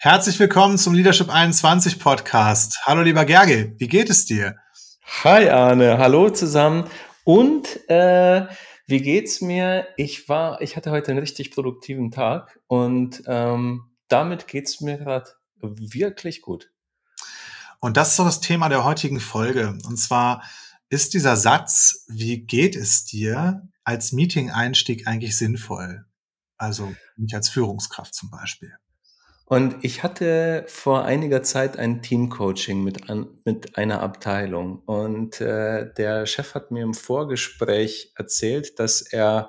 Herzlich willkommen zum Leadership 21 Podcast. Hallo lieber Gerge, wie geht es dir? Hi Arne, hallo zusammen. Und äh, wie geht's mir? Ich war, ich hatte heute einen richtig produktiven Tag und ähm, damit geht's mir gerade wirklich gut. Und das ist doch das Thema der heutigen Folge. Und zwar ist dieser Satz, wie geht es dir, als Meeting-Einstieg eigentlich sinnvoll? Also nicht als Führungskraft zum Beispiel. Und ich hatte vor einiger Zeit ein Teamcoaching mit, an, mit einer Abteilung. Und äh, der Chef hat mir im Vorgespräch erzählt, dass er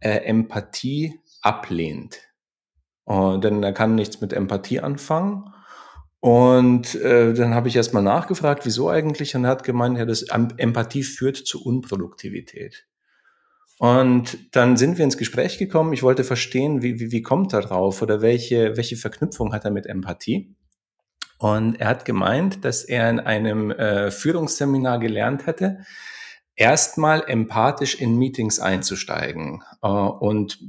äh, Empathie ablehnt. Und, denn er kann nichts mit Empathie anfangen. Und äh, dann habe ich erstmal nachgefragt, wieso eigentlich? Und er hat gemeint, ja, das Empathie führt zu Unproduktivität. Und dann sind wir ins Gespräch gekommen. Ich wollte verstehen, wie, wie, wie kommt er drauf oder welche, welche Verknüpfung hat er mit Empathie. Und er hat gemeint, dass er in einem äh, Führungsseminar gelernt hätte, erstmal empathisch in Meetings einzusteigen äh, und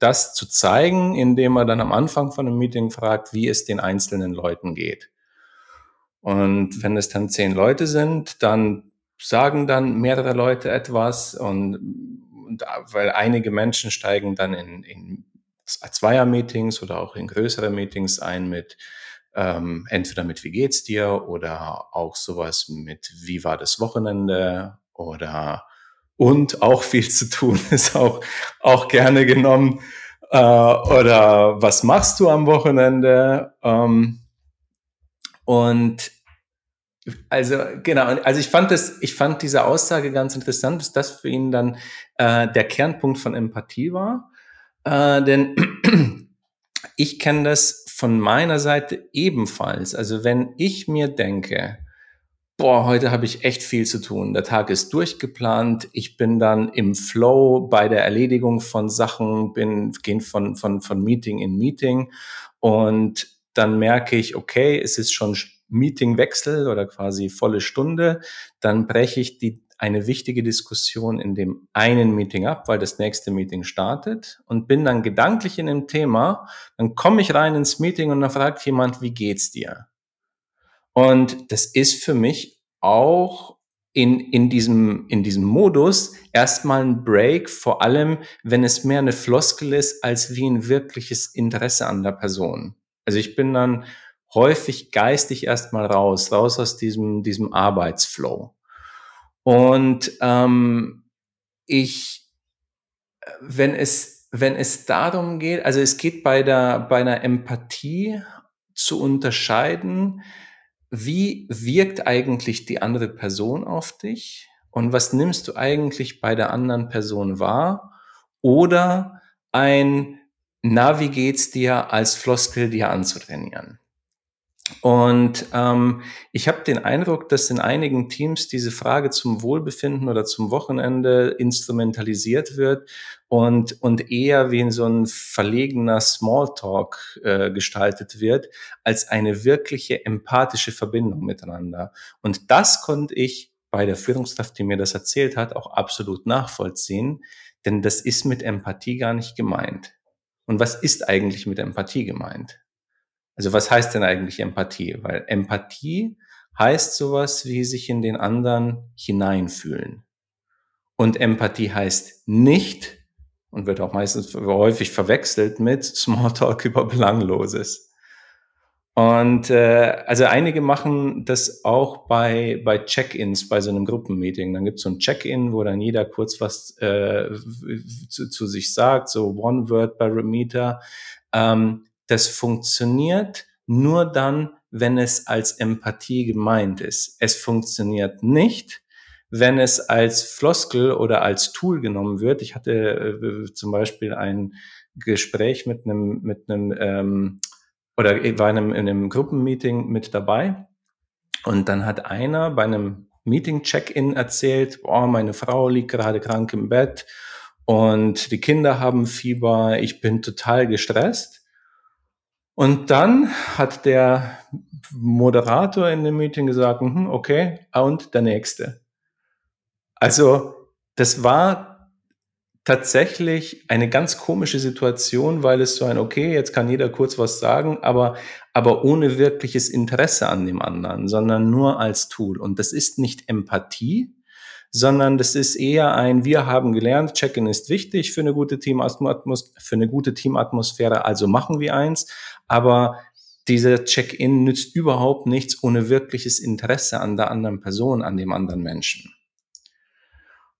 das zu zeigen, indem er dann am Anfang von einem Meeting fragt, wie es den einzelnen Leuten geht. Und wenn es dann zehn Leute sind, dann sagen dann mehrere Leute etwas und und weil einige Menschen steigen dann in, in Zweier-Meetings oder auch in größere Meetings ein mit ähm, entweder mit Wie geht's dir oder auch sowas mit Wie war das Wochenende oder und auch viel zu tun ist auch, auch gerne genommen. Äh, oder was machst du am Wochenende? Ähm, und also genau, also ich fand das, ich fand diese Aussage ganz interessant, dass das für ihn dann äh, der Kernpunkt von Empathie war. Äh, denn ich kenne das von meiner Seite ebenfalls. Also wenn ich mir denke, boah, heute habe ich echt viel zu tun, der Tag ist durchgeplant, ich bin dann im Flow bei der Erledigung von Sachen, bin gehen von, von, von Meeting in Meeting und dann merke ich, okay, es ist schon Meetingwechsel oder quasi volle Stunde, dann breche ich die eine wichtige Diskussion in dem einen Meeting ab, weil das nächste Meeting startet und bin dann gedanklich in dem Thema, dann komme ich rein ins Meeting und dann fragt jemand, wie geht's dir? Und das ist für mich auch in, in, diesem, in diesem Modus erstmal ein Break, vor allem wenn es mehr eine Floskel ist als wie ein wirkliches Interesse an der Person. Also ich bin dann häufig geistig erstmal raus, raus aus diesem, diesem Arbeitsflow. Und ähm, ich, wenn es, wenn es darum geht, also es geht bei der, bei einer Empathie zu unterscheiden, wie wirkt eigentlich die andere Person auf dich und was nimmst du eigentlich bei der anderen Person wahr oder ein Na, wie geht's dir als Floskel dir anzutrainieren. Und ähm, ich habe den Eindruck, dass in einigen Teams diese Frage zum Wohlbefinden oder zum Wochenende instrumentalisiert wird und, und eher wie in so ein verlegener Smalltalk äh, gestaltet wird, als eine wirkliche empathische Verbindung miteinander. Und das konnte ich bei der Führungskraft, die mir das erzählt hat, auch absolut nachvollziehen, denn das ist mit Empathie gar nicht gemeint. Und was ist eigentlich mit Empathie gemeint? Also was heißt denn eigentlich Empathie? Weil Empathie heißt sowas wie sich in den anderen hineinfühlen. Und Empathie heißt nicht und wird auch meistens häufig verwechselt mit Smalltalk über Belangloses. Und äh, also einige machen das auch bei, bei Check-ins, bei so einem Gruppenmeeting. Dann gibt es so ein Check-in, wo dann jeder kurz was äh, zu, zu sich sagt, so One-Word-Barometer. Ähm, das funktioniert nur dann, wenn es als Empathie gemeint ist. Es funktioniert nicht, wenn es als Floskel oder als Tool genommen wird. Ich hatte äh, zum Beispiel ein Gespräch mit einem, mit einem ähm, oder war in einem, in einem Gruppenmeeting mit dabei. Und dann hat einer bei einem Meeting-Check-In erzählt, oh, meine Frau liegt gerade krank im Bett und die Kinder haben Fieber, ich bin total gestresst. Und dann hat der Moderator in dem Meeting gesagt, hm, okay, und der nächste. Also das war tatsächlich eine ganz komische Situation, weil es so ein, okay, jetzt kann jeder kurz was sagen, aber, aber ohne wirkliches Interesse an dem anderen, sondern nur als Tool. Und das ist nicht Empathie, sondern das ist eher ein, wir haben gelernt, Check-in ist wichtig für eine gute Teamatmos für eine gute Teamatmosphäre, also machen wir eins. Aber dieser Check-in nützt überhaupt nichts ohne wirkliches Interesse an der anderen Person, an dem anderen Menschen.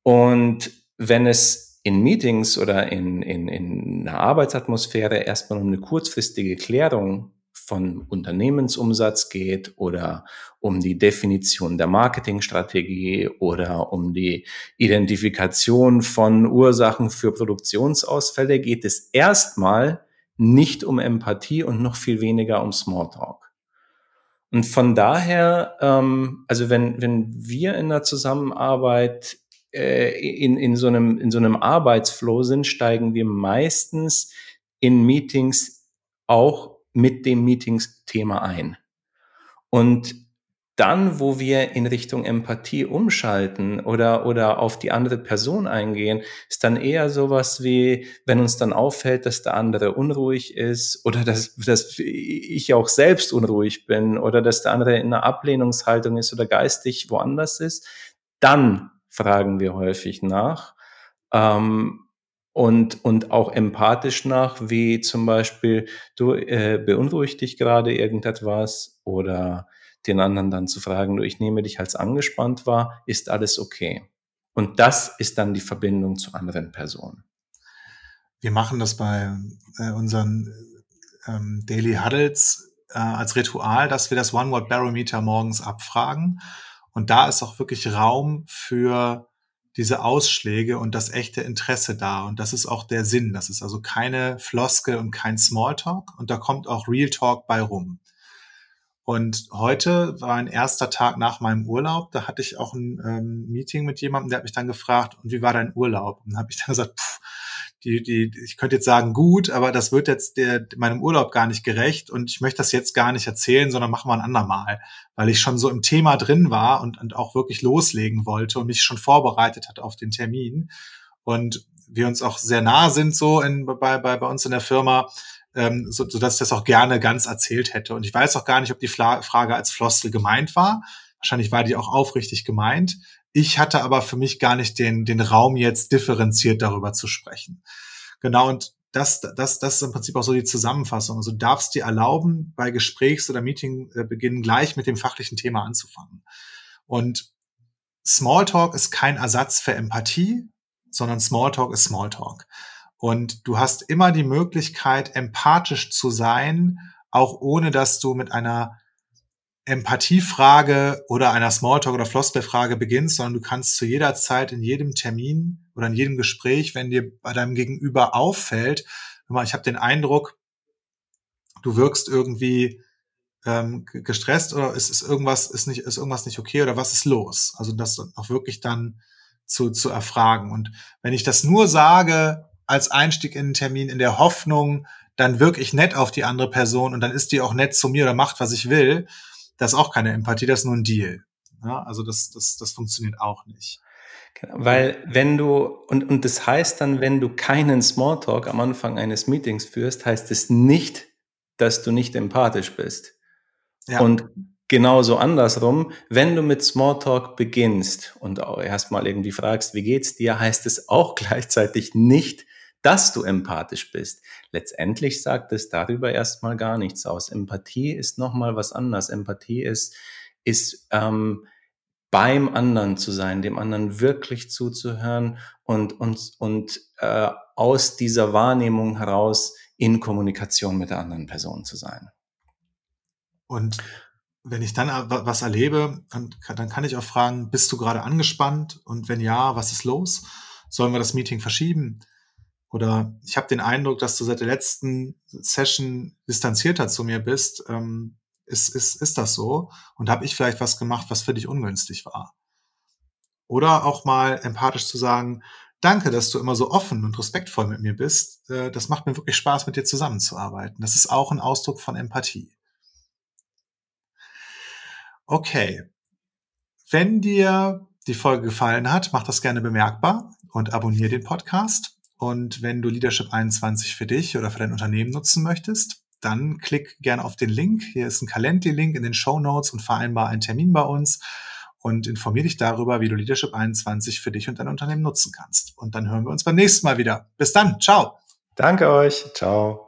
Und wenn es in Meetings oder in, in, in einer Arbeitsatmosphäre erstmal um eine kurzfristige Klärung von Unternehmensumsatz geht oder um die Definition der Marketingstrategie oder um die Identifikation von Ursachen für Produktionsausfälle, geht es erstmal nicht um Empathie und noch viel weniger um Smalltalk. Und von daher, ähm, also wenn, wenn wir in der Zusammenarbeit äh, in, in, so einem, in so einem Arbeitsflow sind, steigen wir meistens in Meetings auch mit dem Meetingsthema ein. Und dann, wo wir in Richtung Empathie umschalten oder, oder auf die andere Person eingehen, ist dann eher sowas wie, wenn uns dann auffällt, dass der andere unruhig ist oder dass, dass ich auch selbst unruhig bin oder dass der andere in einer Ablehnungshaltung ist oder geistig woanders ist, dann fragen wir häufig nach. Ähm, und, und auch empathisch nach, wie zum Beispiel, du äh, beunruhigt dich gerade irgendetwas oder den anderen dann zu fragen, du, ich nehme dich als angespannt wahr, ist alles okay? Und das ist dann die Verbindung zu anderen Personen. Wir machen das bei äh, unseren ähm, Daily Huddles äh, als Ritual, dass wir das One Word Barometer morgens abfragen und da ist auch wirklich Raum für diese Ausschläge und das echte Interesse da. Und das ist auch der Sinn. Das ist also keine Floskel und kein Smalltalk. Und da kommt auch Real Talk bei rum. Und heute war ein erster Tag nach meinem Urlaub. Da hatte ich auch ein ähm, Meeting mit jemandem, der hat mich dann gefragt, und wie war dein Urlaub? Und habe ich dann gesagt, pff, die, die, ich könnte jetzt sagen gut, aber das wird jetzt der, meinem Urlaub gar nicht gerecht und ich möchte das jetzt gar nicht erzählen, sondern machen wir ein andermal, weil ich schon so im Thema drin war und, und auch wirklich loslegen wollte und mich schon vorbereitet hat auf den Termin und wir uns auch sehr nah sind so in, bei, bei, bei uns in der Firma, ähm, so, so dass ich das auch gerne ganz erzählt hätte und ich weiß auch gar nicht, ob die Frage als Floskel gemeint war. Wahrscheinlich war die auch aufrichtig gemeint. Ich hatte aber für mich gar nicht den, den Raum jetzt differenziert darüber zu sprechen. Genau, und das, das, das ist im Prinzip auch so die Zusammenfassung. Also du darfst dir erlauben, bei Gesprächs- oder Meetingbeginn gleich mit dem fachlichen Thema anzufangen. Und Smalltalk ist kein Ersatz für Empathie, sondern Smalltalk ist Smalltalk. Und du hast immer die Möglichkeit, empathisch zu sein, auch ohne dass du mit einer Empathiefrage oder einer Smalltalk- oder Floskelfrage beginnst, sondern du kannst zu jeder Zeit in jedem Termin oder in jedem Gespräch, wenn dir bei deinem Gegenüber auffällt, ich habe den Eindruck, du wirkst irgendwie ähm, gestresst oder ist, ist irgendwas ist nicht ist irgendwas nicht okay oder was ist los? Also das auch wirklich dann zu zu erfragen. Und wenn ich das nur sage als Einstieg in den Termin in der Hoffnung, dann wirke ich nett auf die andere Person und dann ist die auch nett zu mir oder macht was ich will, das ist auch keine Empathie, das ist nur ein Deal. Ja, also das, das, das funktioniert auch nicht. Genau, weil wenn du, und, und das heißt dann, wenn du keinen Smalltalk am Anfang eines Meetings führst, heißt es nicht, dass du nicht empathisch bist. Ja. Und genauso andersrum, wenn du mit Smalltalk beginnst und auch erstmal irgendwie fragst, wie geht's dir, heißt es auch gleichzeitig nicht, dass du empathisch bist. Letztendlich sagt es darüber erstmal gar nichts aus. Empathie ist nochmal was anderes. Empathie ist, ist ähm, beim anderen zu sein, dem anderen wirklich zuzuhören und, und, und äh, aus dieser Wahrnehmung heraus in Kommunikation mit der anderen Person zu sein. Und wenn ich dann was erlebe, dann, dann kann ich auch fragen, bist du gerade angespannt? Und wenn ja, was ist los? Sollen wir das Meeting verschieben? Oder ich habe den Eindruck, dass du seit der letzten Session distanzierter zu mir bist. Ähm, ist, ist, ist das so? Und habe ich vielleicht was gemacht, was für dich ungünstig war? Oder auch mal empathisch zu sagen, danke, dass du immer so offen und respektvoll mit mir bist. Äh, das macht mir wirklich Spaß, mit dir zusammenzuarbeiten. Das ist auch ein Ausdruck von Empathie. Okay. Wenn dir die Folge gefallen hat, mach das gerne bemerkbar und abonniere den Podcast. Und wenn du Leadership 21 für dich oder für dein Unternehmen nutzen möchtest, dann klick gerne auf den Link. Hier ist ein Calendly-Link in den Show Notes und vereinbar einen Termin bei uns und informier dich darüber, wie du Leadership 21 für dich und dein Unternehmen nutzen kannst. Und dann hören wir uns beim nächsten Mal wieder. Bis dann. Ciao. Danke euch. Ciao.